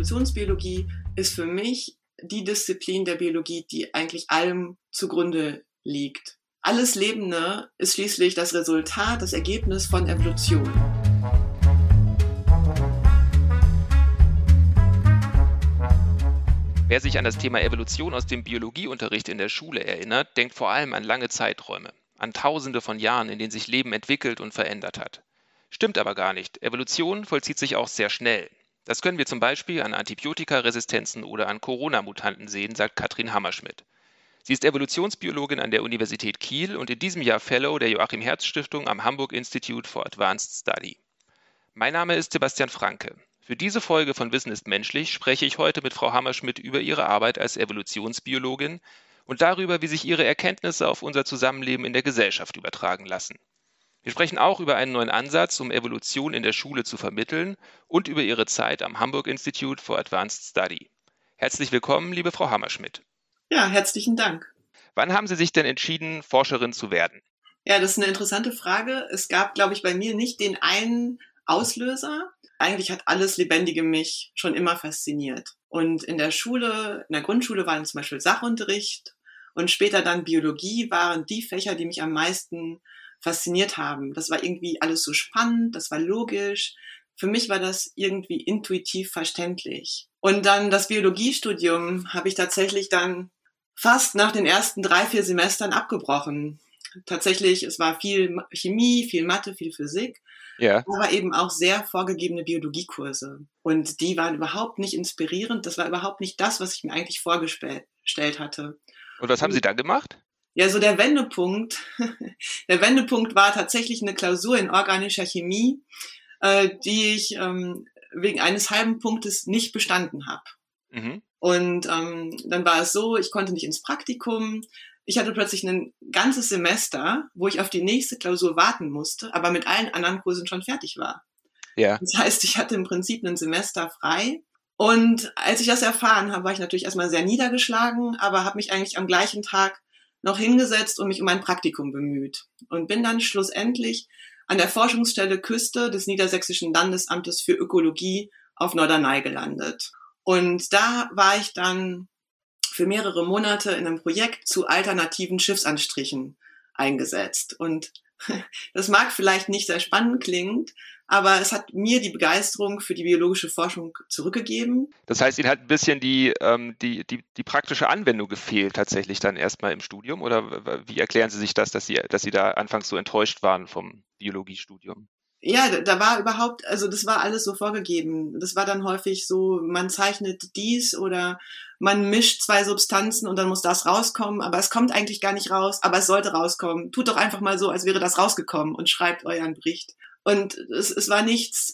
Evolutionsbiologie ist für mich die Disziplin der Biologie, die eigentlich allem zugrunde liegt. Alles Lebende ist schließlich das Resultat, das Ergebnis von Evolution. Wer sich an das Thema Evolution aus dem Biologieunterricht in der Schule erinnert, denkt vor allem an lange Zeiträume, an Tausende von Jahren, in denen sich Leben entwickelt und verändert hat. Stimmt aber gar nicht. Evolution vollzieht sich auch sehr schnell. Das können wir zum Beispiel an Antibiotikaresistenzen oder an Corona-Mutanten sehen, sagt Katrin Hammerschmidt. Sie ist Evolutionsbiologin an der Universität Kiel und in diesem Jahr Fellow der Joachim Herz Stiftung am Hamburg Institute for Advanced Study. Mein Name ist Sebastian Franke. Für diese Folge von Wissen ist menschlich spreche ich heute mit Frau Hammerschmidt über ihre Arbeit als Evolutionsbiologin und darüber, wie sich ihre Erkenntnisse auf unser Zusammenleben in der Gesellschaft übertragen lassen. Wir sprechen auch über einen neuen Ansatz, um Evolution in der Schule zu vermitteln und über Ihre Zeit am Hamburg Institute for Advanced Study. Herzlich willkommen, liebe Frau Hammerschmidt. Ja, herzlichen Dank. Wann haben Sie sich denn entschieden, Forscherin zu werden? Ja, das ist eine interessante Frage. Es gab, glaube ich, bei mir nicht den einen Auslöser. Eigentlich hat alles Lebendige mich schon immer fasziniert. Und in der Schule, in der Grundschule waren zum Beispiel Sachunterricht und später dann Biologie waren die Fächer, die mich am meisten fasziniert haben. Das war irgendwie alles so spannend, das war logisch. Für mich war das irgendwie intuitiv verständlich. Und dann das Biologiestudium habe ich tatsächlich dann fast nach den ersten drei, vier Semestern abgebrochen. Tatsächlich, es war viel Chemie, viel Mathe, viel Physik. Ja. Aber eben auch sehr vorgegebene Biologiekurse. Und die waren überhaupt nicht inspirierend. Das war überhaupt nicht das, was ich mir eigentlich vorgestellt hatte. Und was haben Sie da gemacht? Ja, so der Wendepunkt, der Wendepunkt war tatsächlich eine Klausur in organischer Chemie, äh, die ich ähm, wegen eines halben Punktes nicht bestanden habe. Mhm. Und ähm, dann war es so, ich konnte nicht ins Praktikum. Ich hatte plötzlich ein ganzes Semester, wo ich auf die nächste Klausur warten musste, aber mit allen anderen Kursen schon fertig war. Ja. Das heißt, ich hatte im Prinzip ein Semester frei. Und als ich das erfahren habe, war ich natürlich erstmal sehr niedergeschlagen, aber habe mich eigentlich am gleichen Tag noch hingesetzt und mich um ein Praktikum bemüht und bin dann schlussendlich an der Forschungsstelle Küste des Niedersächsischen Landesamtes für Ökologie auf Norderney gelandet. Und da war ich dann für mehrere Monate in einem Projekt zu alternativen Schiffsanstrichen eingesetzt. Und das mag vielleicht nicht sehr spannend klingen, aber es hat mir die Begeisterung für die biologische Forschung zurückgegeben. Das heißt, Ihnen hat ein bisschen die, ähm, die, die, die praktische Anwendung gefehlt tatsächlich dann erstmal im Studium? Oder wie erklären Sie sich das, dass Sie, dass Sie da anfangs so enttäuscht waren vom Biologiestudium? Ja, da war überhaupt, also das war alles so vorgegeben. Das war dann häufig so, man zeichnet dies oder man mischt zwei Substanzen und dann muss das rauskommen, aber es kommt eigentlich gar nicht raus, aber es sollte rauskommen. Tut doch einfach mal so, als wäre das rausgekommen und schreibt euren Bericht. Und es, es war nichts,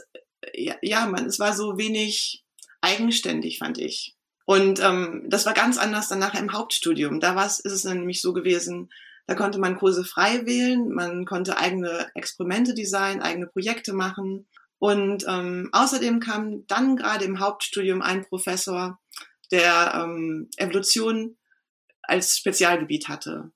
ja, ja, man, es war so wenig eigenständig, fand ich. Und ähm, das war ganz anders dann nachher im Hauptstudium. Da war es, ist es nämlich so gewesen, da konnte man Kurse frei wählen, man konnte eigene Experimente designen, eigene Projekte machen. Und ähm, außerdem kam dann gerade im Hauptstudium ein Professor, der ähm, Evolution als Spezialgebiet hatte.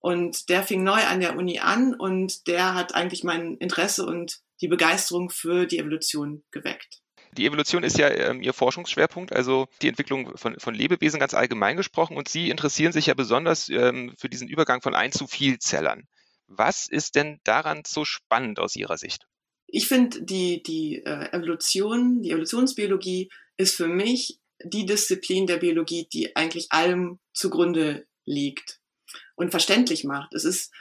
Und der fing neu an der Uni an und der hat eigentlich mein Interesse und die Begeisterung für die Evolution geweckt. Die Evolution ist ja ähm, Ihr Forschungsschwerpunkt, also die Entwicklung von, von, Lebewesen ganz allgemein gesprochen. Und Sie interessieren sich ja besonders ähm, für diesen Übergang von Ein- zu Vielzellern. Was ist denn daran so spannend aus Ihrer Sicht? Ich finde, die, die äh, Evolution, die Evolutionsbiologie ist für mich die Disziplin der Biologie, die eigentlich allem zugrunde liegt und verständlich macht. Es ist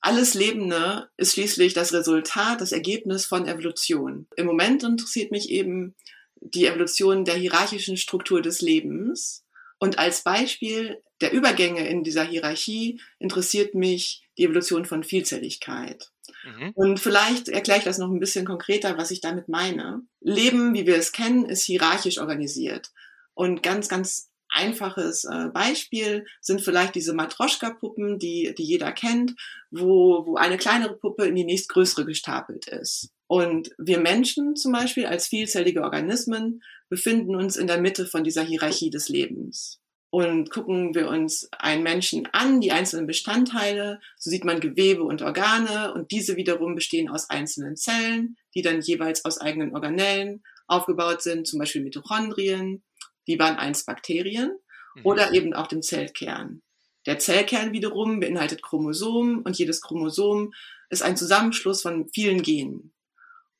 alles Lebende ist schließlich das Resultat, das Ergebnis von Evolution. Im Moment interessiert mich eben die Evolution der hierarchischen Struktur des Lebens. Und als Beispiel der Übergänge in dieser Hierarchie interessiert mich die Evolution von Vielzelligkeit. Mhm. Und vielleicht erkläre ich das noch ein bisschen konkreter, was ich damit meine. Leben, wie wir es kennen, ist hierarchisch organisiert. Und ganz, ganz einfaches äh, Beispiel sind vielleicht diese Matroschka-Puppen, die, die jeder kennt, wo, wo eine kleinere Puppe in die nächstgrößere gestapelt ist. Und wir Menschen zum Beispiel als vielzellige Organismen befinden uns in der Mitte von dieser Hierarchie des Lebens. Und gucken wir uns einen Menschen an, die einzelnen Bestandteile, so sieht man Gewebe und Organe und diese wiederum bestehen aus einzelnen Zellen, die dann jeweils aus eigenen Organellen, aufgebaut sind, zum Beispiel Mitochondrien, die waren einst Bakterien, mhm. oder eben auch dem Zellkern. Der Zellkern wiederum beinhaltet Chromosomen und jedes Chromosom ist ein Zusammenschluss von vielen Genen.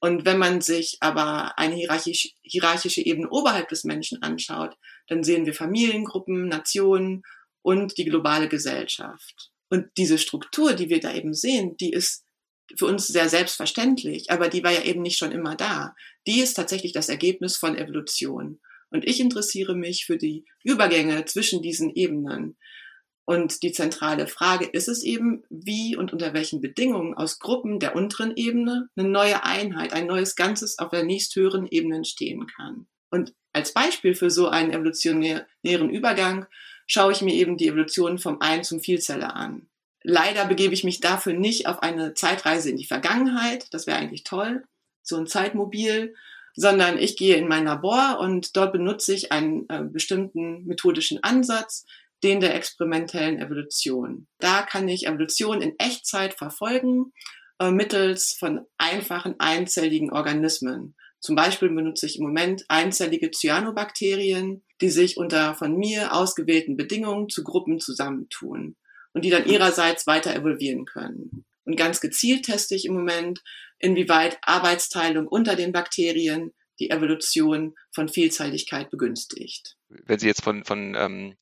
Und wenn man sich aber eine hierarchisch, hierarchische Ebene oberhalb des Menschen anschaut, dann sehen wir Familiengruppen, Nationen und die globale Gesellschaft. Und diese Struktur, die wir da eben sehen, die ist für uns sehr selbstverständlich, aber die war ja eben nicht schon immer da. Die ist tatsächlich das Ergebnis von Evolution. Und ich interessiere mich für die Übergänge zwischen diesen Ebenen. Und die zentrale Frage ist es eben, wie und unter welchen Bedingungen aus Gruppen der unteren Ebene eine neue Einheit, ein neues Ganzes auf der nächsthöheren Ebene entstehen kann. Und als Beispiel für so einen evolutionären Übergang schaue ich mir eben die Evolution vom Ein zum Vielzeller an. Leider begebe ich mich dafür nicht auf eine Zeitreise in die Vergangenheit, das wäre eigentlich toll, so ein Zeitmobil, sondern ich gehe in mein Labor und dort benutze ich einen äh, bestimmten methodischen Ansatz, den der experimentellen Evolution. Da kann ich Evolution in Echtzeit verfolgen äh, mittels von einfachen einzelligen Organismen. Zum Beispiel benutze ich im Moment einzellige Cyanobakterien, die sich unter von mir ausgewählten Bedingungen zu Gruppen zusammentun und die dann ihrerseits weiter evolvieren können. Und ganz gezielt teste ich im Moment, inwieweit Arbeitsteilung unter den Bakterien die Evolution von Vielzeitigkeit begünstigt. Wenn Sie jetzt von, von ähm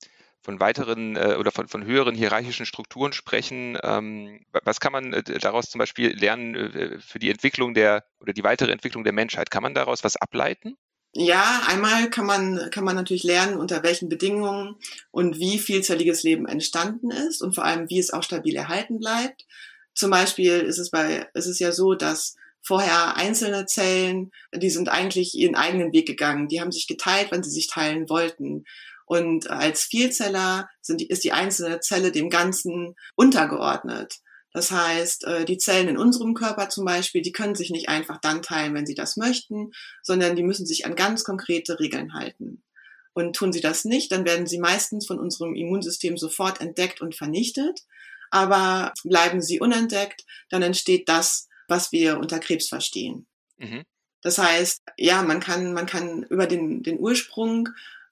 von weiteren äh, oder von, von höheren hierarchischen Strukturen sprechen. Ähm, was kann man äh, daraus zum Beispiel lernen äh, für die Entwicklung der oder die weitere Entwicklung der Menschheit? Kann man daraus was ableiten? Ja, einmal kann man, kann man natürlich lernen, unter welchen Bedingungen und wie vielzelliges Leben entstanden ist und vor allem, wie es auch stabil erhalten bleibt. Zum Beispiel ist es bei, ist es ja so, dass vorher einzelne Zellen, die sind eigentlich ihren eigenen Weg gegangen. Die haben sich geteilt, wenn sie sich teilen wollten. Und als Vielzeller sind, ist die einzelne Zelle dem Ganzen untergeordnet. Das heißt, äh, die Zellen in unserem Körper zum Beispiel, die können sich nicht einfach dann teilen, wenn sie das möchten, sondern die müssen sich an ganz konkrete Regeln halten. Und tun sie das nicht, dann werden sie meistens von unserem Immunsystem sofort entdeckt und vernichtet. Aber bleiben sie unentdeckt, dann entsteht das, was wir unter Krebs verstehen. Mhm. Das heißt, ja, man kann, man kann über den, den Ursprung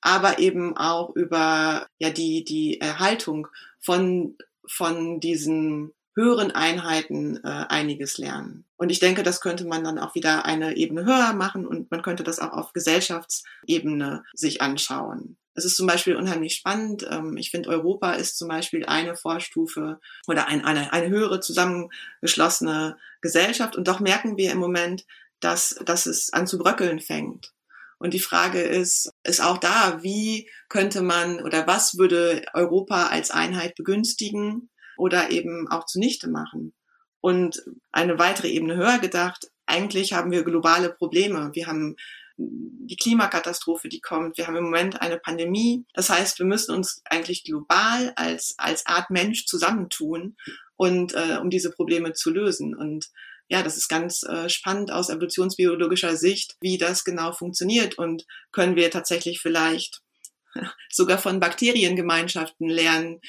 aber eben auch über ja die die Erhaltung von von diesen höheren Einheiten äh, einiges lernen. Und ich denke, das könnte man dann auch wieder eine Ebene höher machen und man könnte das auch auf Gesellschaftsebene sich anschauen. Es ist zum Beispiel unheimlich spannend. Ähm, ich finde, Europa ist zum Beispiel eine Vorstufe oder ein, eine, eine höhere zusammengeschlossene Gesellschaft. Und doch merken wir im Moment, dass, dass es an zu bröckeln fängt. Und die Frage ist, ist auch da, wie könnte man oder was würde Europa als Einheit begünstigen oder eben auch zunichte machen? Und eine weitere Ebene höher gedacht, eigentlich haben wir globale Probleme. Wir haben die Klimakatastrophe, die kommt. Wir haben im Moment eine Pandemie. Das heißt, wir müssen uns eigentlich global als, als Art Mensch zusammentun und äh, um diese Probleme zu lösen. Und ja, das ist ganz äh, spannend aus evolutionsbiologischer Sicht, wie das genau funktioniert und können wir tatsächlich vielleicht sogar von Bakteriengemeinschaften lernen,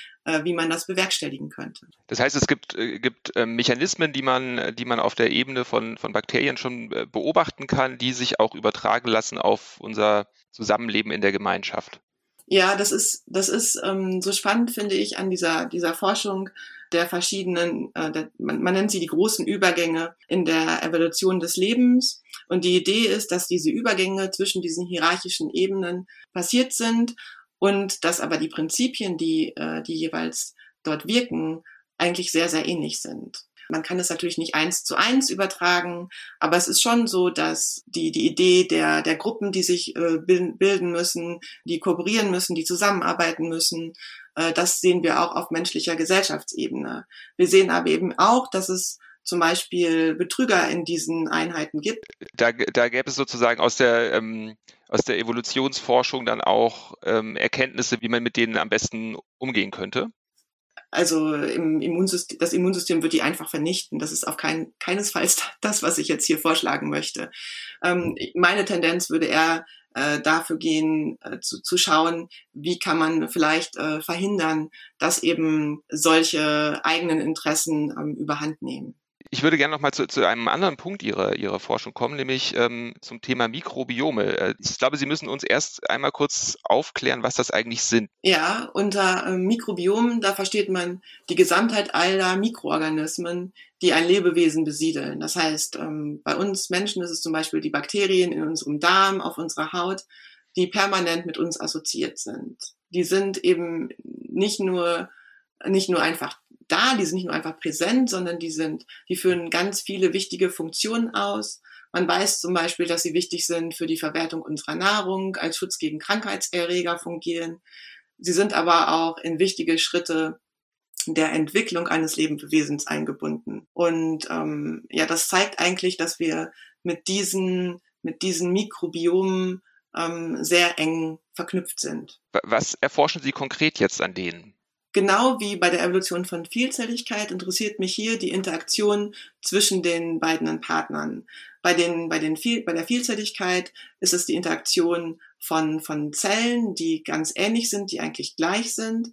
wie man das bewerkstelligen könnte. Das heißt, es gibt, äh, gibt äh, Mechanismen, die man, die man auf der Ebene von, von Bakterien schon äh, beobachten kann, die sich auch übertragen lassen auf unser Zusammenleben in der Gemeinschaft. Ja, das ist, das ist ähm, so spannend, finde ich, an dieser, dieser Forschung der verschiedenen, äh, der, man, man nennt sie die großen Übergänge in der Evolution des Lebens. Und die Idee ist, dass diese Übergänge zwischen diesen hierarchischen Ebenen passiert sind und dass aber die Prinzipien, die, äh, die jeweils dort wirken, eigentlich sehr, sehr ähnlich sind. Man kann es natürlich nicht eins zu eins übertragen, aber es ist schon so, dass die, die Idee der, der Gruppen, die sich äh, bilden müssen, die kooperieren müssen, die zusammenarbeiten müssen, äh, das sehen wir auch auf menschlicher Gesellschaftsebene. Wir sehen aber eben auch, dass es zum Beispiel Betrüger in diesen Einheiten gibt. Da, da gäbe es sozusagen aus der, ähm, aus der Evolutionsforschung dann auch ähm, Erkenntnisse, wie man mit denen am besten umgehen könnte. Also im Immunsystem, das Immunsystem wird die einfach vernichten. Das ist auf kein, keinesfalls das, was ich jetzt hier vorschlagen möchte. Ähm, meine Tendenz würde eher äh, dafür gehen, äh, zu, zu schauen, wie kann man vielleicht äh, verhindern, dass eben solche eigenen Interessen ähm, überhand nehmen. Ich würde gerne noch mal zu, zu einem anderen Punkt Ihrer, Ihrer Forschung kommen, nämlich ähm, zum Thema Mikrobiome. Äh, ich glaube, Sie müssen uns erst einmal kurz aufklären, was das eigentlich sind. Ja, unter ähm, Mikrobiom, da versteht man die Gesamtheit aller Mikroorganismen, die ein Lebewesen besiedeln. Das heißt, ähm, bei uns Menschen ist es zum Beispiel die Bakterien in unserem Darm, auf unserer Haut, die permanent mit uns assoziiert sind. Die sind eben nicht nur nicht nur einfach da, die sind nicht nur einfach präsent, sondern die sind, die führen ganz viele wichtige Funktionen aus. Man weiß zum Beispiel, dass sie wichtig sind für die Verwertung unserer Nahrung, als Schutz gegen Krankheitserreger fungieren. Sie sind aber auch in wichtige Schritte der Entwicklung eines Lebewesens eingebunden. Und ähm, ja, das zeigt eigentlich, dass wir mit diesen, mit diesen Mikrobiomen ähm, sehr eng verknüpft sind. Was erforschen Sie konkret jetzt an denen? Genau wie bei der Evolution von Vielzelligkeit interessiert mich hier die Interaktion zwischen den beiden Partnern. Bei, den, bei, den bei der Vielzelligkeit ist es die Interaktion von, von Zellen, die ganz ähnlich sind, die eigentlich gleich sind.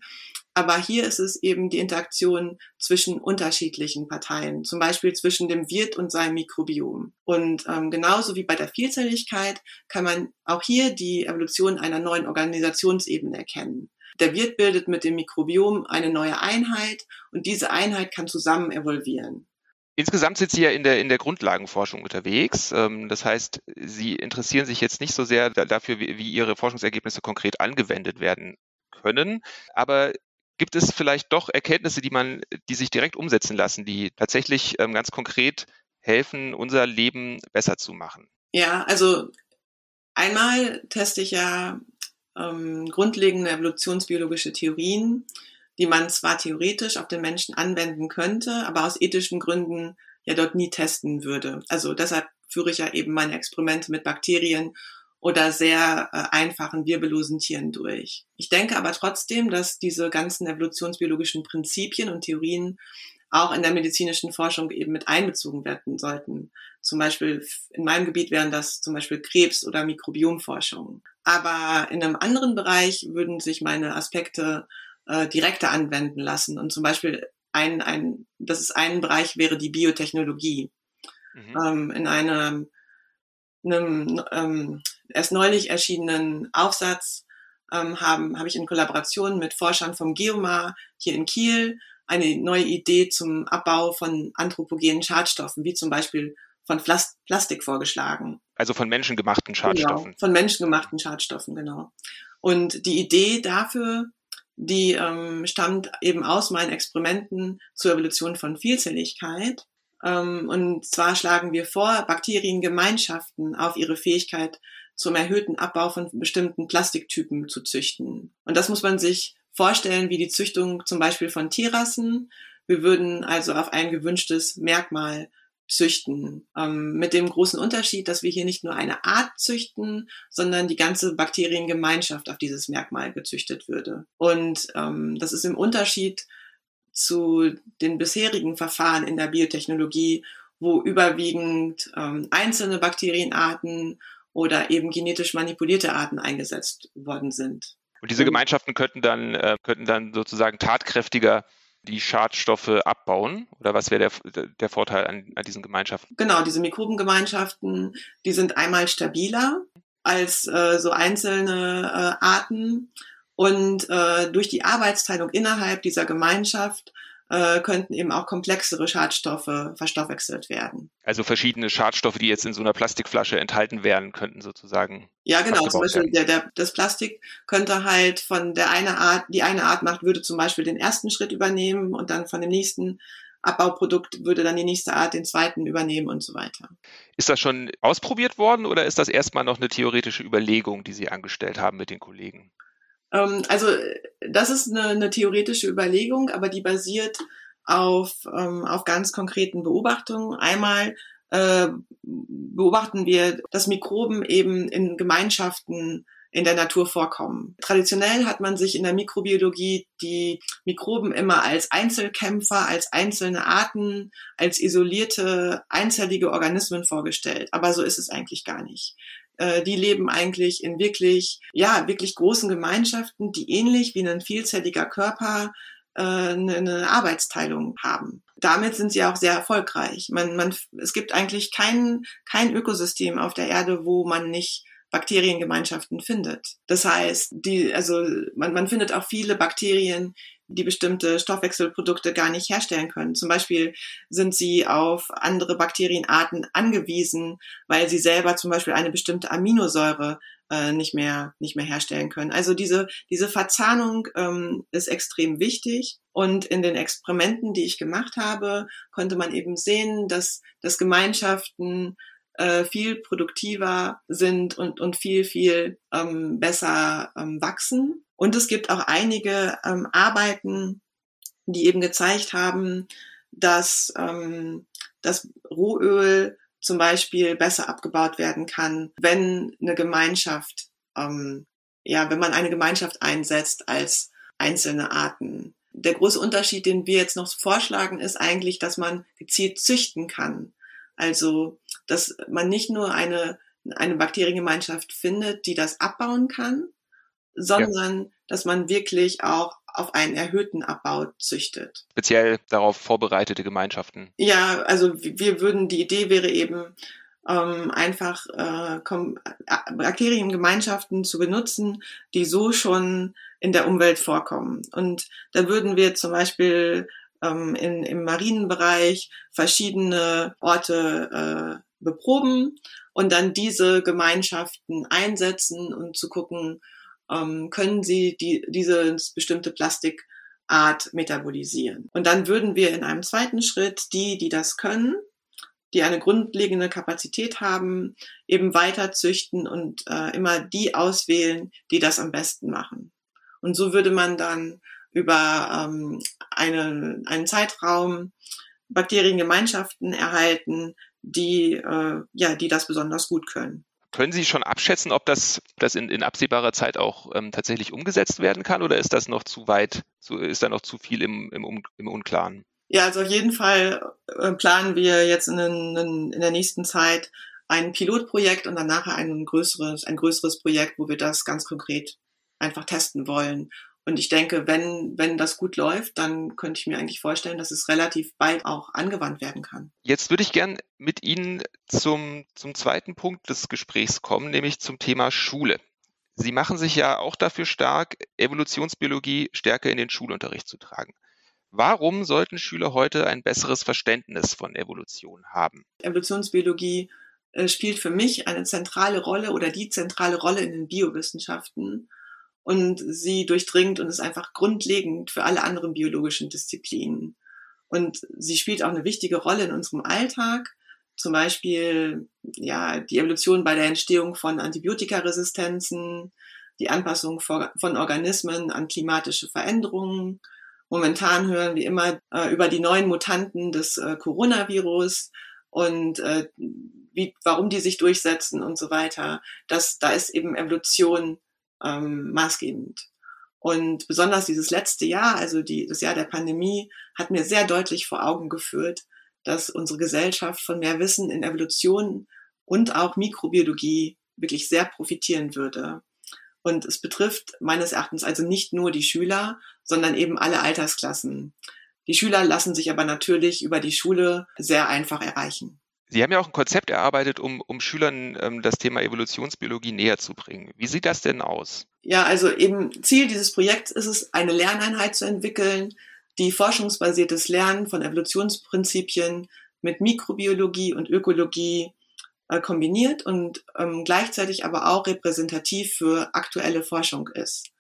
Aber hier ist es eben die Interaktion zwischen unterschiedlichen Parteien, zum Beispiel zwischen dem Wirt und seinem Mikrobiom. Und ähm, genauso wie bei der Vielzelligkeit kann man auch hier die Evolution einer neuen Organisationsebene erkennen. Der Wirt bildet mit dem Mikrobiom eine neue Einheit und diese Einheit kann zusammen evolvieren. Insgesamt sind Sie ja in der, in der Grundlagenforschung unterwegs. Ähm, das heißt, Sie interessieren sich jetzt nicht so sehr dafür, wie, Ihre Forschungsergebnisse konkret angewendet werden können. Aber gibt es vielleicht doch Erkenntnisse, die man, die sich direkt umsetzen lassen, die tatsächlich ähm, ganz konkret helfen, unser Leben besser zu machen? Ja, also einmal teste ich ja ähm, grundlegende evolutionsbiologische Theorien, die man zwar theoretisch auf den Menschen anwenden könnte, aber aus ethischen Gründen ja dort nie testen würde. Also deshalb führe ich ja eben meine Experimente mit Bakterien oder sehr äh, einfachen wirbellosen Tieren durch. Ich denke aber trotzdem, dass diese ganzen evolutionsbiologischen Prinzipien und Theorien auch in der medizinischen Forschung eben mit einbezogen werden sollten. Zum Beispiel in meinem Gebiet wären das zum Beispiel Krebs- oder Mikrobiomforschung. Aber in einem anderen Bereich würden sich meine Aspekte äh, direkter anwenden lassen. Und zum Beispiel ein, ein, das ist ein Bereich wäre die Biotechnologie. Mhm. Ähm, in einem, einem ähm, erst neulich erschienenen Aufsatz ähm, haben, habe ich in Kollaboration mit Forschern vom Geomar hier in Kiel eine neue Idee zum Abbau von anthropogenen Schadstoffen, wie zum Beispiel von Plast Plastik vorgeschlagen. Also von menschengemachten Schadstoffen. Genau, von menschengemachten Schadstoffen, genau. Und die Idee dafür, die ähm, stammt eben aus meinen Experimenten zur Evolution von Vielzelligkeit. Ähm, und zwar schlagen wir vor, Bakteriengemeinschaften auf ihre Fähigkeit zum erhöhten Abbau von bestimmten Plastiktypen zu züchten. Und das muss man sich vorstellen wie die Züchtung zum Beispiel von Tierrassen. Wir würden also auf ein gewünschtes Merkmal züchten. Ähm, mit dem großen Unterschied, dass wir hier nicht nur eine Art züchten, sondern die ganze Bakteriengemeinschaft auf dieses Merkmal gezüchtet würde. Und ähm, das ist im Unterschied zu den bisherigen Verfahren in der Biotechnologie, wo überwiegend ähm, einzelne Bakterienarten oder eben genetisch manipulierte Arten eingesetzt worden sind. Und diese Gemeinschaften könnten dann, äh, könnten dann sozusagen tatkräftiger die Schadstoffe abbauen? Oder was wäre der, der Vorteil an, an diesen Gemeinschaften? Genau, diese Mikrobengemeinschaften, die sind einmal stabiler als äh, so einzelne äh, Arten. Und äh, durch die Arbeitsteilung innerhalb dieser Gemeinschaft äh, könnten eben auch komplexere Schadstoffe verstoffwechselt werden. Also verschiedene Schadstoffe, die jetzt in so einer Plastikflasche enthalten wären, könnten sozusagen. Ja, genau. Zum Beispiel der, der, das Plastik könnte halt von der eine Art, die eine Art macht, würde zum Beispiel den ersten Schritt übernehmen und dann von dem nächsten Abbauprodukt würde dann die nächste Art den zweiten übernehmen und so weiter. Ist das schon ausprobiert worden oder ist das erstmal noch eine theoretische Überlegung, die Sie angestellt haben mit den Kollegen? Ähm, also das ist eine, eine, theoretische Überlegung, aber die basiert auf, ähm, auf ganz konkreten Beobachtungen. Einmal äh, beobachten wir, dass Mikroben eben in Gemeinschaften in der Natur vorkommen. Traditionell hat man sich in der Mikrobiologie die Mikroben immer als Einzelkämpfer, als einzelne Arten, als isolierte, einzellige Organismen vorgestellt. Aber so ist es eigentlich gar nicht. Äh, die leben eigentlich in wirklich, ja, wirklich großen Gemeinschaften, die ähnlich wie ein vielzelliger Körper äh, eine Arbeitsteilung haben. damit sind sie auch sehr erfolgreich. Man, man, es gibt eigentlich kein, kein Ökosystem auf der Erde, wo man nicht Bakteriengemeinschaften findet. Das heißt, die, also man, man findet auch viele Bakterien, die bestimmte Stoffwechselprodukte gar nicht herstellen können. Zum Beispiel sind sie auf andere Bakterienarten angewiesen, weil sie selber zum Beispiel eine bestimmte Aminosäure äh, nicht mehr nicht mehr herstellen können. Also diese diese Verzahnung ähm, ist extrem wichtig. Und in den Experimenten, die ich gemacht habe, konnte man eben sehen, dass, dass Gemeinschaften äh, viel produktiver sind und, und viel, viel ähm, besser ähm, wachsen. Und es gibt auch einige ähm, Arbeiten, die eben gezeigt haben, dass ähm, das Rohöl zum Beispiel besser abgebaut werden kann, wenn eine Gemeinschaft, ähm, ja, wenn man eine Gemeinschaft einsetzt als einzelne Arten. Der große Unterschied, den wir jetzt noch vorschlagen, ist eigentlich, dass man gezielt züchten kann. Also, dass man nicht nur eine, eine Bakteriengemeinschaft findet, die das abbauen kann, sondern ja. dass man wirklich auch auf einen erhöhten Abbau züchtet. Speziell darauf vorbereitete Gemeinschaften. Ja, also wir würden, die Idee wäre eben, ähm, einfach äh, Bakteriengemeinschaften zu benutzen, die so schon in der Umwelt vorkommen. Und da würden wir zum Beispiel ähm, in, im Marinenbereich verschiedene Orte äh, beproben und dann diese Gemeinschaften einsetzen und zu gucken, ähm, können sie die, dieses bestimmte Plastikart metabolisieren. Und dann würden wir in einem zweiten Schritt die, die das können, die eine grundlegende Kapazität haben, eben weiter züchten und äh, immer die auswählen, die das am besten machen. Und so würde man dann über ähm, eine, einen Zeitraum Bakteriengemeinschaften erhalten, die, äh, ja, die das besonders gut können. Können Sie schon abschätzen, ob das, das in, in absehbarer Zeit auch ähm, tatsächlich umgesetzt werden kann oder ist das noch zu weit, so, ist da noch zu viel im, im, im Unklaren? Ja, also auf jeden Fall äh, planen wir jetzt in, in, in der nächsten Zeit ein Pilotprojekt und dann nachher ein größeres, ein größeres Projekt, wo wir das ganz konkret einfach testen wollen und ich denke, wenn, wenn das gut läuft, dann könnte ich mir eigentlich vorstellen, dass es relativ bald auch angewandt werden kann. Jetzt würde ich gern mit Ihnen zum, zum zweiten Punkt des Gesprächs kommen, nämlich zum Thema Schule. Sie machen sich ja auch dafür stark, Evolutionsbiologie stärker in den Schulunterricht zu tragen. Warum sollten Schüler heute ein besseres Verständnis von Evolution haben? Evolutionsbiologie äh, spielt für mich eine zentrale Rolle oder die zentrale Rolle in den Biowissenschaften und sie durchdringt und ist einfach grundlegend für alle anderen biologischen Disziplinen. Und sie spielt auch eine wichtige Rolle in unserem Alltag. Zum Beispiel, ja, die Evolution bei der Entstehung von Antibiotikaresistenzen, die Anpassung von Organismen an klimatische Veränderungen. Momentan hören wir immer äh, über die neuen Mutanten des äh, Coronavirus und äh, wie, warum die sich durchsetzen und so weiter. Das, da ist eben Evolution ähm, maßgebend. Und besonders dieses letzte Jahr, also die, das Jahr der Pandemie, hat mir sehr deutlich vor Augen geführt, dass unsere Gesellschaft von mehr Wissen in Evolution und auch Mikrobiologie wirklich sehr profitieren würde. Und es betrifft meines Erachtens also nicht nur die Schüler, sondern eben alle Altersklassen. Die Schüler lassen sich aber natürlich über die Schule sehr einfach erreichen. Sie haben ja auch ein Konzept erarbeitet, um, um Schülern ähm, das Thema Evolutionsbiologie näher zu bringen. Wie sieht das denn aus? Ja, also eben Ziel dieses Projekts ist es, eine Lerneinheit zu entwickeln, die forschungsbasiertes Lernen von Evolutionsprinzipien mit Mikrobiologie und Ökologie äh, kombiniert und ähm, gleichzeitig aber auch repräsentativ für aktuelle Forschung ist.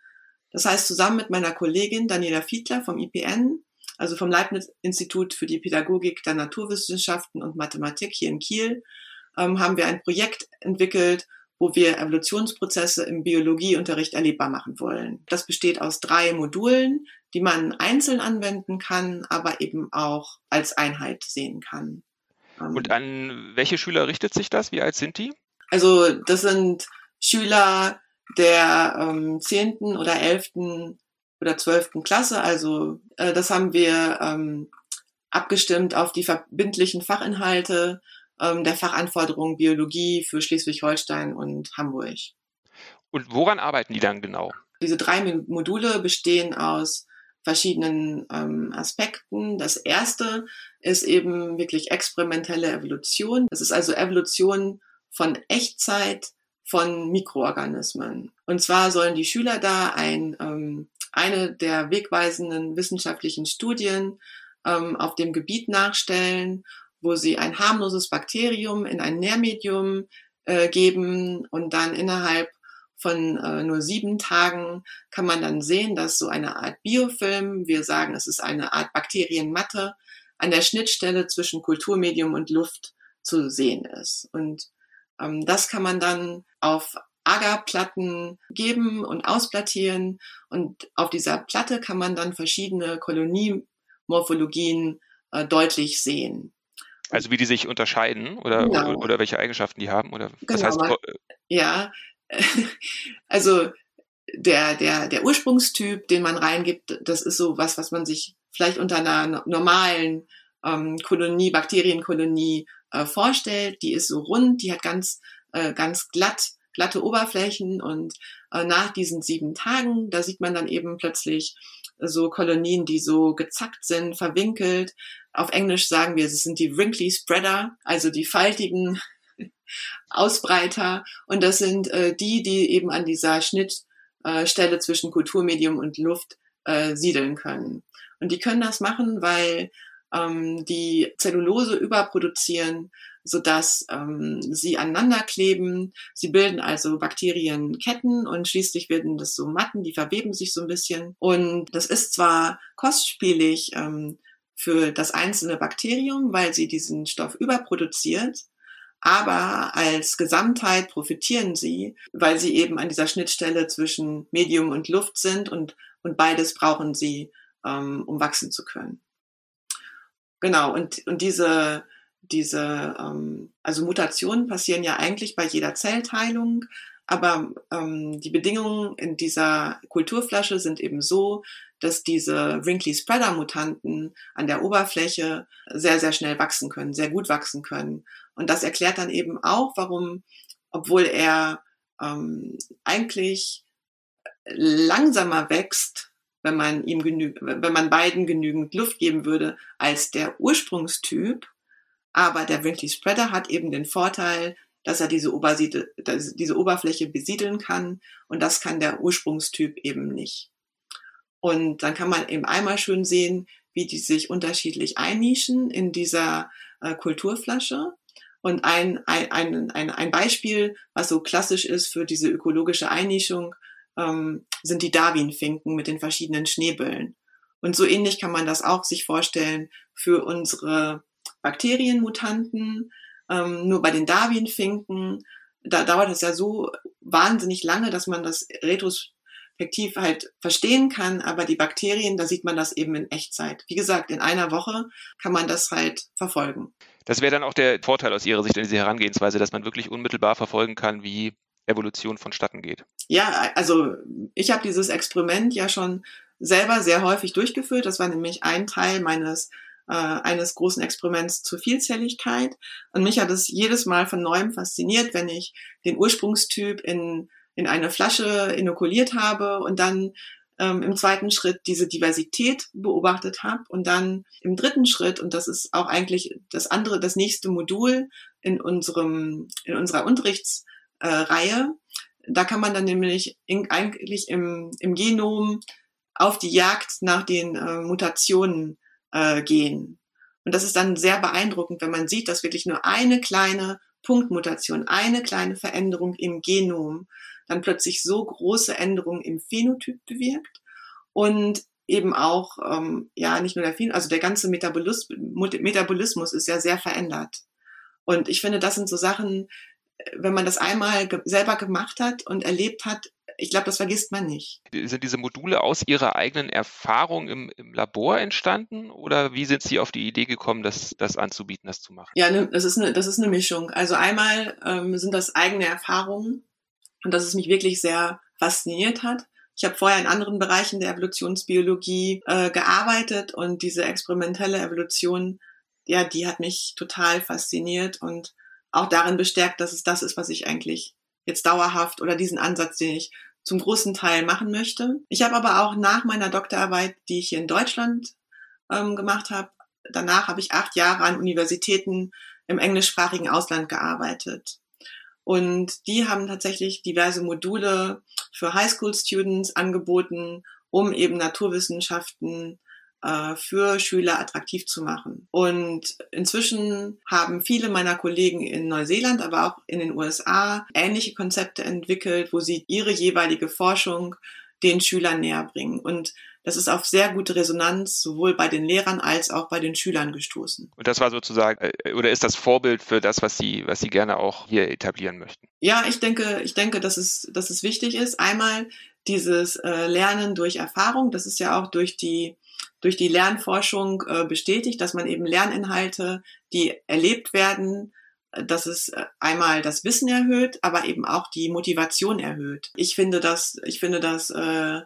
Das heißt, zusammen mit meiner Kollegin Daniela Fiedler vom IPN also vom Leibniz-Institut für die Pädagogik der Naturwissenschaften und Mathematik hier in Kiel, ähm, haben wir ein Projekt entwickelt, wo wir Evolutionsprozesse im Biologieunterricht erlebbar machen wollen. Das besteht aus drei Modulen, die man einzeln anwenden kann, aber eben auch als Einheit sehen kann. Ähm, und an welche Schüler richtet sich das? Wie alt sind die? Also das sind Schüler der ähm, 10. oder 11 oder zwölften Klasse. Also äh, das haben wir ähm, abgestimmt auf die verbindlichen Fachinhalte ähm, der Fachanforderungen Biologie für Schleswig-Holstein und Hamburg. Und woran arbeiten die dann genau? Diese drei Module bestehen aus verschiedenen ähm, Aspekten. Das erste ist eben wirklich experimentelle Evolution. Das ist also Evolution von Echtzeit von Mikroorganismen. Und zwar sollen die Schüler da ein, ähm, eine der wegweisenden wissenschaftlichen Studien ähm, auf dem Gebiet nachstellen, wo sie ein harmloses Bakterium in ein Nährmedium äh, geben und dann innerhalb von äh, nur sieben Tagen kann man dann sehen, dass so eine Art Biofilm, wir sagen, es ist eine Art Bakterienmatte, an der Schnittstelle zwischen Kulturmedium und Luft zu sehen ist. Und ähm, das kann man dann auf Agarplatten geben und ausplattieren. Und auf dieser Platte kann man dann verschiedene Koloniemorphologien äh, deutlich sehen. Also wie die sich unterscheiden oder, genau. oder, oder, welche Eigenschaften die haben? Oder genau, heißt, man, ja, also der, der, der Ursprungstyp, den man reingibt, das ist so was, was man sich vielleicht unter einer normalen ähm, Kolonie, Bakterienkolonie äh, vorstellt. Die ist so rund, die hat ganz, äh, ganz glatt, glatte Oberflächen und äh, nach diesen sieben Tagen, da sieht man dann eben plötzlich so Kolonien, die so gezackt sind, verwinkelt. Auf Englisch sagen wir, es sind die wrinkly spreader, also die faltigen Ausbreiter. Und das sind äh, die, die eben an dieser Schnittstelle äh, zwischen Kulturmedium und Luft äh, siedeln können. Und die können das machen, weil ähm, die Zellulose überproduzieren, sodass ähm, sie aneinander kleben. Sie bilden also Bakterienketten und schließlich werden das so Matten, die verweben sich so ein bisschen. Und das ist zwar kostspielig ähm, für das einzelne Bakterium, weil sie diesen Stoff überproduziert, aber als Gesamtheit profitieren sie, weil sie eben an dieser Schnittstelle zwischen Medium und Luft sind und, und beides brauchen sie, ähm, um wachsen zu können. Genau, und, und diese, diese, ähm, also Mutationen passieren ja eigentlich bei jeder Zellteilung, aber ähm, die Bedingungen in dieser Kulturflasche sind eben so, dass diese Wrinkly Spreader Mutanten an der Oberfläche sehr, sehr schnell wachsen können, sehr gut wachsen können. Und das erklärt dann eben auch, warum, obwohl er ähm, eigentlich langsamer wächst, wenn man ihm genügt, wenn man beiden genügend Luft geben würde als der Ursprungstyp. Aber der Wrinkly Spreader hat eben den Vorteil, dass er diese, Obersiedel, diese Oberfläche besiedeln kann und das kann der Ursprungstyp eben nicht. Und dann kann man eben einmal schön sehen, wie die sich unterschiedlich einnischen in dieser äh, Kulturflasche. Und ein, ein, ein, ein Beispiel, was so klassisch ist für diese ökologische Einnischung, ähm, sind die Darwin-Finken mit den verschiedenen Schneeböllen. Und so ähnlich kann man das auch sich vorstellen für unsere Bakterienmutanten. Ähm, nur bei den Darwin-Finken, da dauert es ja so wahnsinnig lange, dass man das retrospektiv halt verstehen kann, aber die Bakterien, da sieht man das eben in Echtzeit. Wie gesagt, in einer Woche kann man das halt verfolgen. Das wäre dann auch der Vorteil aus Ihrer Sicht in dieser Herangehensweise, dass man wirklich unmittelbar verfolgen kann, wie Evolution vonstatten geht. Ja, also ich habe dieses Experiment ja schon selber sehr häufig durchgeführt. Das war nämlich ein Teil meines äh, eines großen Experiments zur Vielzelligkeit. Und mich hat es jedes Mal von neuem fasziniert, wenn ich den Ursprungstyp in, in eine Flasche inokuliert habe und dann ähm, im zweiten Schritt diese Diversität beobachtet habe und dann im dritten Schritt, und das ist auch eigentlich das andere, das nächste Modul in unserem, in unserer Unterrichtsreihe, da kann man dann nämlich in, eigentlich im, im Genom auf die Jagd nach den äh, Mutationen äh, gehen. Und das ist dann sehr beeindruckend, wenn man sieht, dass wirklich nur eine kleine Punktmutation, eine kleine Veränderung im Genom dann plötzlich so große Änderungen im Phänotyp bewirkt und eben auch, ähm, ja, nicht nur der Phänotyp, also der ganze Metabolis Metabolismus ist ja sehr verändert. Und ich finde, das sind so Sachen, wenn man das einmal ge selber gemacht hat und erlebt hat, ich glaube, das vergisst man nicht. Sind diese Module aus Ihrer eigenen Erfahrung im, im, Labor entstanden oder wie sind Sie auf die Idee gekommen, das, das anzubieten, das zu machen? Ja, ne, das ist eine, das ist eine Mischung. Also einmal ähm, sind das eigene Erfahrungen und dass es mich wirklich sehr fasziniert hat. Ich habe vorher in anderen Bereichen der Evolutionsbiologie äh, gearbeitet und diese experimentelle Evolution, ja, die hat mich total fasziniert und auch darin bestärkt, dass es das ist, was ich eigentlich jetzt dauerhaft oder diesen Ansatz, den ich zum großen Teil machen möchte. Ich habe aber auch nach meiner Doktorarbeit, die ich hier in Deutschland ähm, gemacht habe, danach habe ich acht Jahre an Universitäten im englischsprachigen Ausland gearbeitet. Und die haben tatsächlich diverse Module für Highschool-Students angeboten, um eben Naturwissenschaften äh, für Schüler attraktiv zu machen. Und inzwischen haben viele meiner Kollegen in Neuseeland, aber auch in den USA ähnliche Konzepte entwickelt, wo sie ihre jeweilige Forschung den Schülern näher bringen. Und das ist auf sehr gute Resonanz sowohl bei den Lehrern als auch bei den Schülern gestoßen. Und das war sozusagen, äh, oder ist das Vorbild für das, was Sie, was Sie gerne auch hier etablieren möchten? Ja, ich denke, ich denke, dass es, dass es wichtig ist. Einmal dieses äh, Lernen durch Erfahrung. Das ist ja auch durch die durch die Lernforschung äh, bestätigt, dass man eben Lerninhalte, die erlebt werden, äh, dass es äh, einmal das Wissen erhöht, aber eben auch die Motivation erhöht. Ich finde das, ich finde das äh,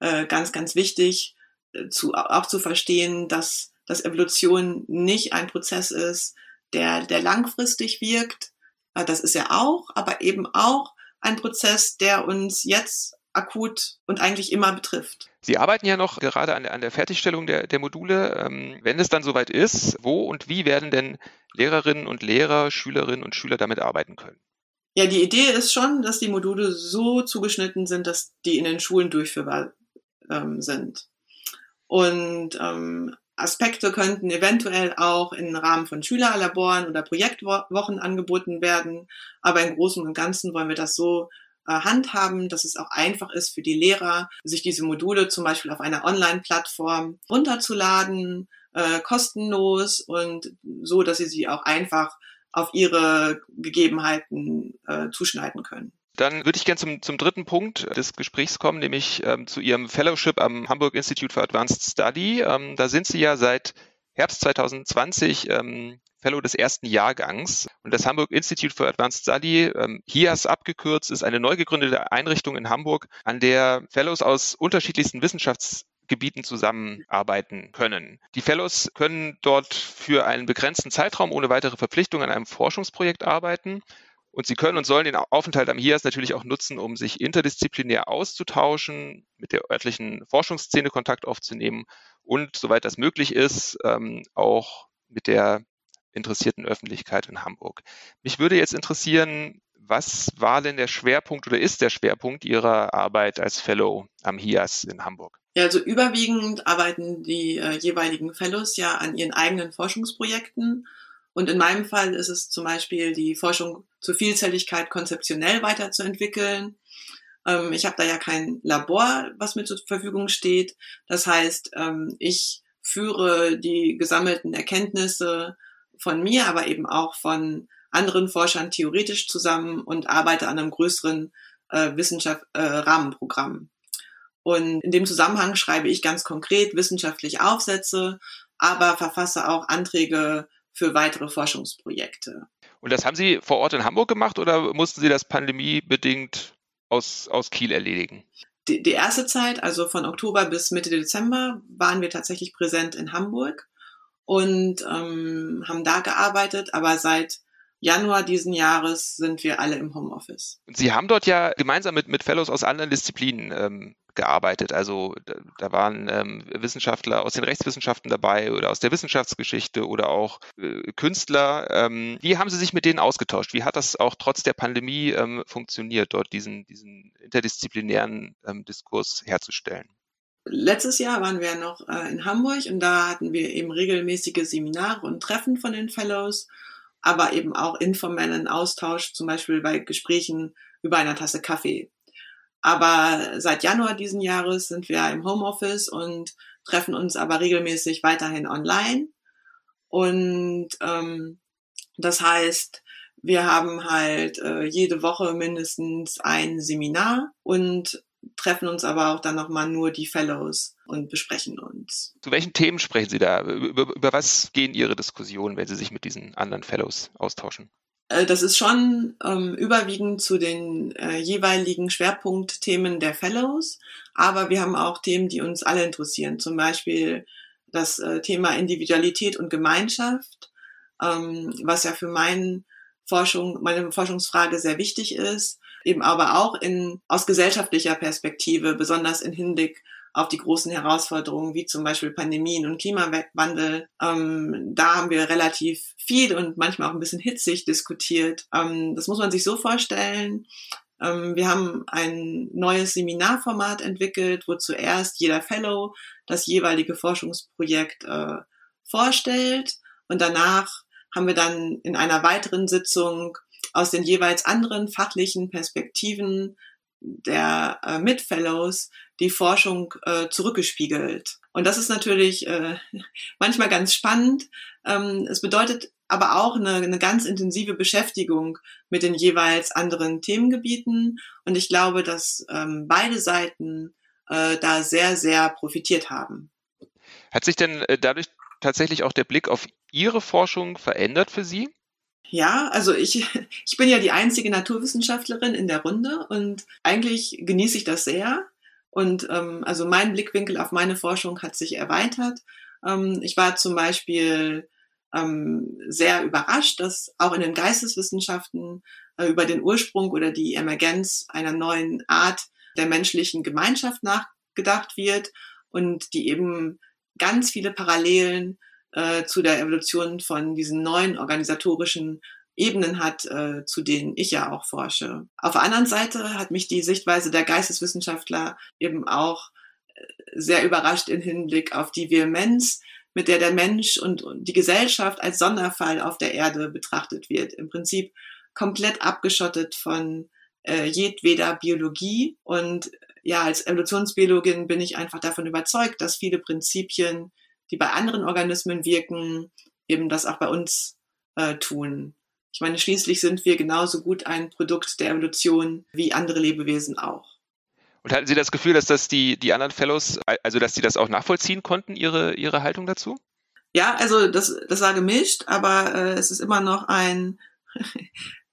äh, ganz, ganz wichtig, äh, zu, auch zu verstehen, dass, dass Evolution nicht ein Prozess ist, der, der langfristig wirkt. Das ist ja auch, aber eben auch ein Prozess, der uns jetzt akut und eigentlich immer betrifft. Sie arbeiten ja noch gerade an der, an der Fertigstellung der, der Module. Ähm, wenn es dann soweit ist, wo und wie werden denn Lehrerinnen und Lehrer, Schülerinnen und Schüler damit arbeiten können? Ja, die Idee ist schon, dass die Module so zugeschnitten sind, dass die in den Schulen durchführbar ähm, sind. Und ähm, Aspekte könnten eventuell auch im Rahmen von Schülerlaboren oder Projektwochen angeboten werden. Aber im Großen und Ganzen wollen wir das so handhaben, dass es auch einfach ist für die Lehrer, sich diese Module zum Beispiel auf einer Online-Plattform runterzuladen, äh, kostenlos und so, dass sie sie auch einfach auf ihre Gegebenheiten äh, zuschneiden können. Dann würde ich gerne zum, zum dritten Punkt des Gesprächs kommen, nämlich ähm, zu Ihrem Fellowship am Hamburg Institute for Advanced Study. Ähm, da sind Sie ja seit Herbst 2020 ähm, Fellow des ersten Jahrgangs. Und das Hamburg Institute for Advanced Study, ähm, HIAS abgekürzt, ist eine neu gegründete Einrichtung in Hamburg, an der Fellows aus unterschiedlichsten Wissenschaftsgebieten zusammenarbeiten können. Die Fellows können dort für einen begrenzten Zeitraum ohne weitere Verpflichtung an einem Forschungsprojekt arbeiten. Und sie können und sollen den Aufenthalt am HIAS natürlich auch nutzen, um sich interdisziplinär auszutauschen, mit der örtlichen Forschungsszene Kontakt aufzunehmen und, soweit das möglich ist, ähm, auch mit der interessierten Öffentlichkeit in Hamburg. Mich würde jetzt interessieren, was war denn der Schwerpunkt oder ist der Schwerpunkt Ihrer Arbeit als Fellow am HIAS in Hamburg? Ja, also überwiegend arbeiten die äh, jeweiligen Fellows ja an ihren eigenen Forschungsprojekten. Und in meinem Fall ist es zum Beispiel die Forschung zur Vielzelligkeit konzeptionell weiterzuentwickeln. Ähm, ich habe da ja kein Labor, was mir zur Verfügung steht. Das heißt, ähm, ich führe die gesammelten Erkenntnisse von mir, aber eben auch von anderen Forschern theoretisch zusammen und arbeite an einem größeren äh, Wissenschaft, äh, Rahmenprogramm. Und in dem Zusammenhang schreibe ich ganz konkret wissenschaftliche Aufsätze, aber verfasse auch Anträge für weitere Forschungsprojekte. Und das haben Sie vor Ort in Hamburg gemacht oder mussten Sie das pandemiebedingt aus, aus Kiel erledigen? Die, die erste Zeit, also von Oktober bis Mitte Dezember, waren wir tatsächlich präsent in Hamburg und ähm, haben da gearbeitet, aber seit Januar diesen Jahres sind wir alle im Homeoffice. Sie haben dort ja gemeinsam mit, mit Fellows aus anderen Disziplinen ähm, gearbeitet. Also da, da waren ähm, Wissenschaftler aus den Rechtswissenschaften dabei oder aus der Wissenschaftsgeschichte oder auch äh, Künstler. Ähm, wie haben Sie sich mit denen ausgetauscht? Wie hat das auch trotz der Pandemie ähm, funktioniert, dort diesen, diesen interdisziplinären ähm, Diskurs herzustellen? Letztes Jahr waren wir noch äh, in Hamburg und da hatten wir eben regelmäßige Seminare und Treffen von den Fellows, aber eben auch informellen Austausch, zum Beispiel bei Gesprächen über einer Tasse Kaffee. Aber seit Januar diesen Jahres sind wir im Homeoffice und treffen uns aber regelmäßig weiterhin online. Und ähm, das heißt, wir haben halt äh, jede Woche mindestens ein Seminar und treffen uns aber auch dann nochmal nur die Fellows und besprechen uns. Zu welchen Themen sprechen Sie da? Über, über was gehen Ihre Diskussionen, wenn Sie sich mit diesen anderen Fellows austauschen? Äh, das ist schon ähm, überwiegend zu den äh, jeweiligen Schwerpunktthemen der Fellows, aber wir haben auch Themen, die uns alle interessieren. Zum Beispiel das äh, Thema Individualität und Gemeinschaft, ähm, was ja für mein Forschung, meine Forschungsfrage sehr wichtig ist, eben aber auch in, aus gesellschaftlicher Perspektive, besonders in Hinblick auf die großen Herausforderungen wie zum Beispiel Pandemien und Klimawandel. Ähm, da haben wir relativ viel und manchmal auch ein bisschen hitzig diskutiert. Ähm, das muss man sich so vorstellen. Ähm, wir haben ein neues Seminarformat entwickelt, wo zuerst jeder Fellow das jeweilige Forschungsprojekt äh, vorstellt und danach haben wir dann in einer weiteren Sitzung aus den jeweils anderen fachlichen Perspektiven der äh, Mitfellows die Forschung äh, zurückgespiegelt. Und das ist natürlich äh, manchmal ganz spannend. Ähm, es bedeutet aber auch eine, eine ganz intensive Beschäftigung mit den jeweils anderen Themengebieten. Und ich glaube, dass ähm, beide Seiten äh, da sehr, sehr profitiert haben. Hat sich denn äh, dadurch tatsächlich auch der Blick auf Ihre Forschung verändert für Sie? Ja, also ich, ich bin ja die einzige Naturwissenschaftlerin in der Runde und eigentlich genieße ich das sehr. Und ähm, also mein Blickwinkel auf meine Forschung hat sich erweitert. Ähm, ich war zum Beispiel ähm, sehr überrascht, dass auch in den Geisteswissenschaften äh, über den Ursprung oder die Emergenz einer neuen Art der menschlichen Gemeinschaft nachgedacht wird und die eben ganz viele Parallelen äh, zu der Evolution von diesen neuen organisatorischen Ebenen hat, äh, zu denen ich ja auch forsche. Auf der anderen Seite hat mich die Sichtweise der Geisteswissenschaftler eben auch äh, sehr überrascht im Hinblick auf die Vehemenz, mit der der Mensch und, die Gesellschaft als Sonderfall auf der Erde betrachtet wird. Im Prinzip komplett abgeschottet von äh, jedweder Biologie. Und ja, als Evolutionsbiologin bin ich einfach davon überzeugt, dass viele Prinzipien, die bei anderen Organismen wirken, eben das auch bei uns äh, tun. Ich meine, schließlich sind wir genauso gut ein Produkt der Evolution wie andere Lebewesen auch. Und hatten Sie das Gefühl, dass das die, die anderen Fellows, also dass Sie das auch nachvollziehen konnten, Ihre, Ihre Haltung dazu? Ja, also das, das war gemischt, aber äh, es ist immer noch ein,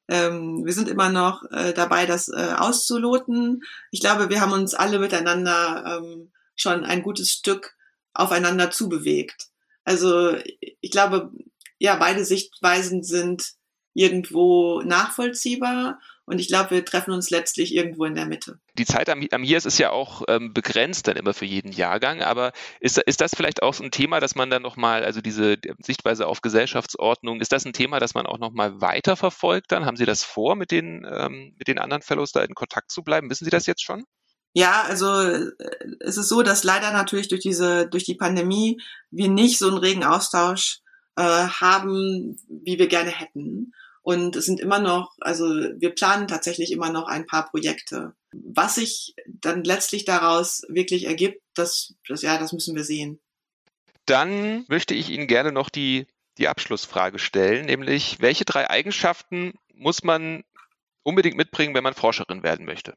ähm, wir sind immer noch äh, dabei, das äh, auszuloten. Ich glaube, wir haben uns alle miteinander ähm, schon ein gutes Stück aufeinander zubewegt. Also ich glaube, ja, beide Sichtweisen sind irgendwo nachvollziehbar und ich glaube, wir treffen uns letztlich irgendwo in der Mitte. Die Zeit am, am HIRS ist ja auch ähm, begrenzt dann immer für jeden Jahrgang, aber ist, ist das vielleicht auch ein Thema, dass man dann nochmal, also diese Sichtweise auf Gesellschaftsordnung, ist das ein Thema, das man auch nochmal weiterverfolgt dann? Haben Sie das vor, mit den, ähm, mit den anderen Fellows da in Kontakt zu bleiben? Wissen Sie das jetzt schon? Ja, also äh, es ist so, dass leider natürlich durch diese, durch die Pandemie wir nicht so einen regen Austausch äh, haben, wie wir gerne hätten. Und es sind immer noch, also wir planen tatsächlich immer noch ein paar Projekte. Was sich dann letztlich daraus wirklich ergibt, das, das ja, das müssen wir sehen. Dann möchte ich Ihnen gerne noch die, die Abschlussfrage stellen, nämlich welche drei Eigenschaften muss man unbedingt mitbringen, wenn man Forscherin werden möchte?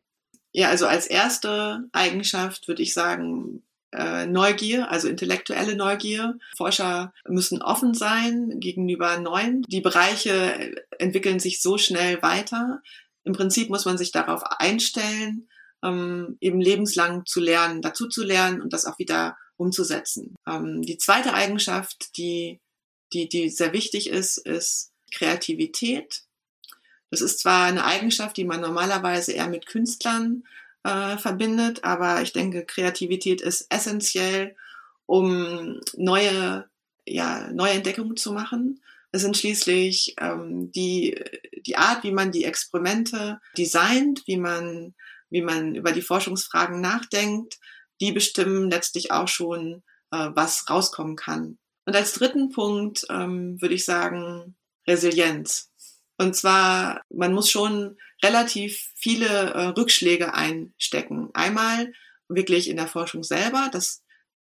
Ja, also als erste Eigenschaft würde ich sagen, äh, Neugier, also intellektuelle Neugier. Forscher müssen offen sein gegenüber Neuen. Die Bereiche entwickeln sich so schnell weiter. Im Prinzip muss man sich darauf einstellen, ähm, eben lebenslang zu lernen, dazu zu lernen und das auch wieder umzusetzen. Ähm, die zweite Eigenschaft, die, die, die sehr wichtig ist, ist Kreativität. Das ist zwar eine Eigenschaft, die man normalerweise eher mit Künstlern äh, verbindet. Aber ich denke, Kreativität ist essentiell, um neue, ja, neue Entdeckungen zu machen. Es sind schließlich ähm, die, die Art, wie man die Experimente designt, wie man, wie man über die Forschungsfragen nachdenkt, die bestimmen letztlich auch schon, äh, was rauskommen kann. Und als dritten Punkt ähm, würde ich sagen, Resilienz. Und zwar, man muss schon relativ viele äh, Rückschläge einstecken. Einmal wirklich in der Forschung selber, das,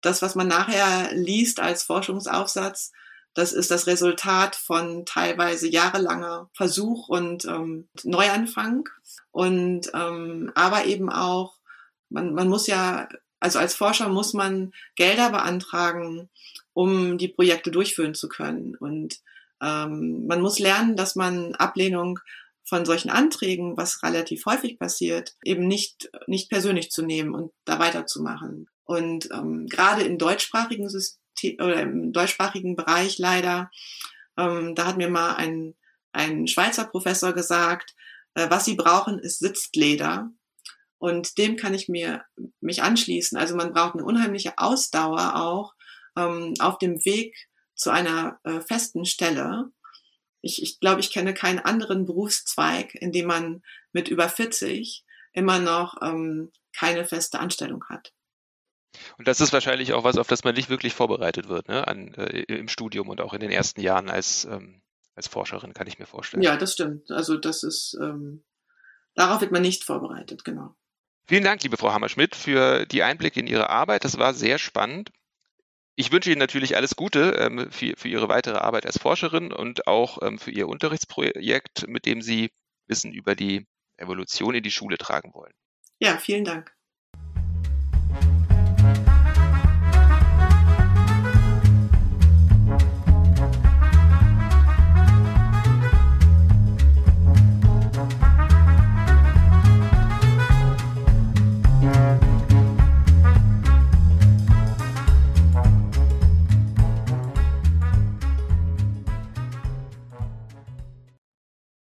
das, was man nachher liest als Forschungsaufsatz, das ist das Resultat von teilweise jahrelanger Versuch und ähm, Neuanfang. Und ähm, aber eben auch, man, man muss ja, also als Forscher muss man Gelder beantragen, um die Projekte durchführen zu können. Und ähm, man muss lernen, dass man Ablehnung von solchen Anträgen, was relativ häufig passiert, eben nicht, nicht persönlich zu nehmen und da weiterzumachen. Und ähm, gerade im deutschsprachigen System oder im deutschsprachigen Bereich leider, ähm, da hat mir mal ein, ein Schweizer Professor gesagt, äh, was sie brauchen, ist Sitzleder. Und dem kann ich mir mich anschließen. Also man braucht eine unheimliche Ausdauer auch ähm, auf dem Weg zu einer äh, festen Stelle. Ich, ich glaube, ich kenne keinen anderen Berufszweig, in dem man mit über 40 immer noch ähm, keine feste Anstellung hat. Und das ist wahrscheinlich auch was, auf das man nicht wirklich vorbereitet wird, ne? An, äh, im Studium und auch in den ersten Jahren als, ähm, als Forscherin, kann ich mir vorstellen. Ja, das stimmt. Also das ist, ähm, darauf wird man nicht vorbereitet, genau. Vielen Dank, liebe Frau Hammerschmidt, für die Einblicke in Ihre Arbeit. Das war sehr spannend. Ich wünsche Ihnen natürlich alles Gute ähm, für, für, Ihre weitere Arbeit als Forscherin und auch ähm, für Ihr Unterrichtsprojekt, mit dem Sie Wissen über die Evolution in die Schule tragen wollen. Ja, vielen Dank.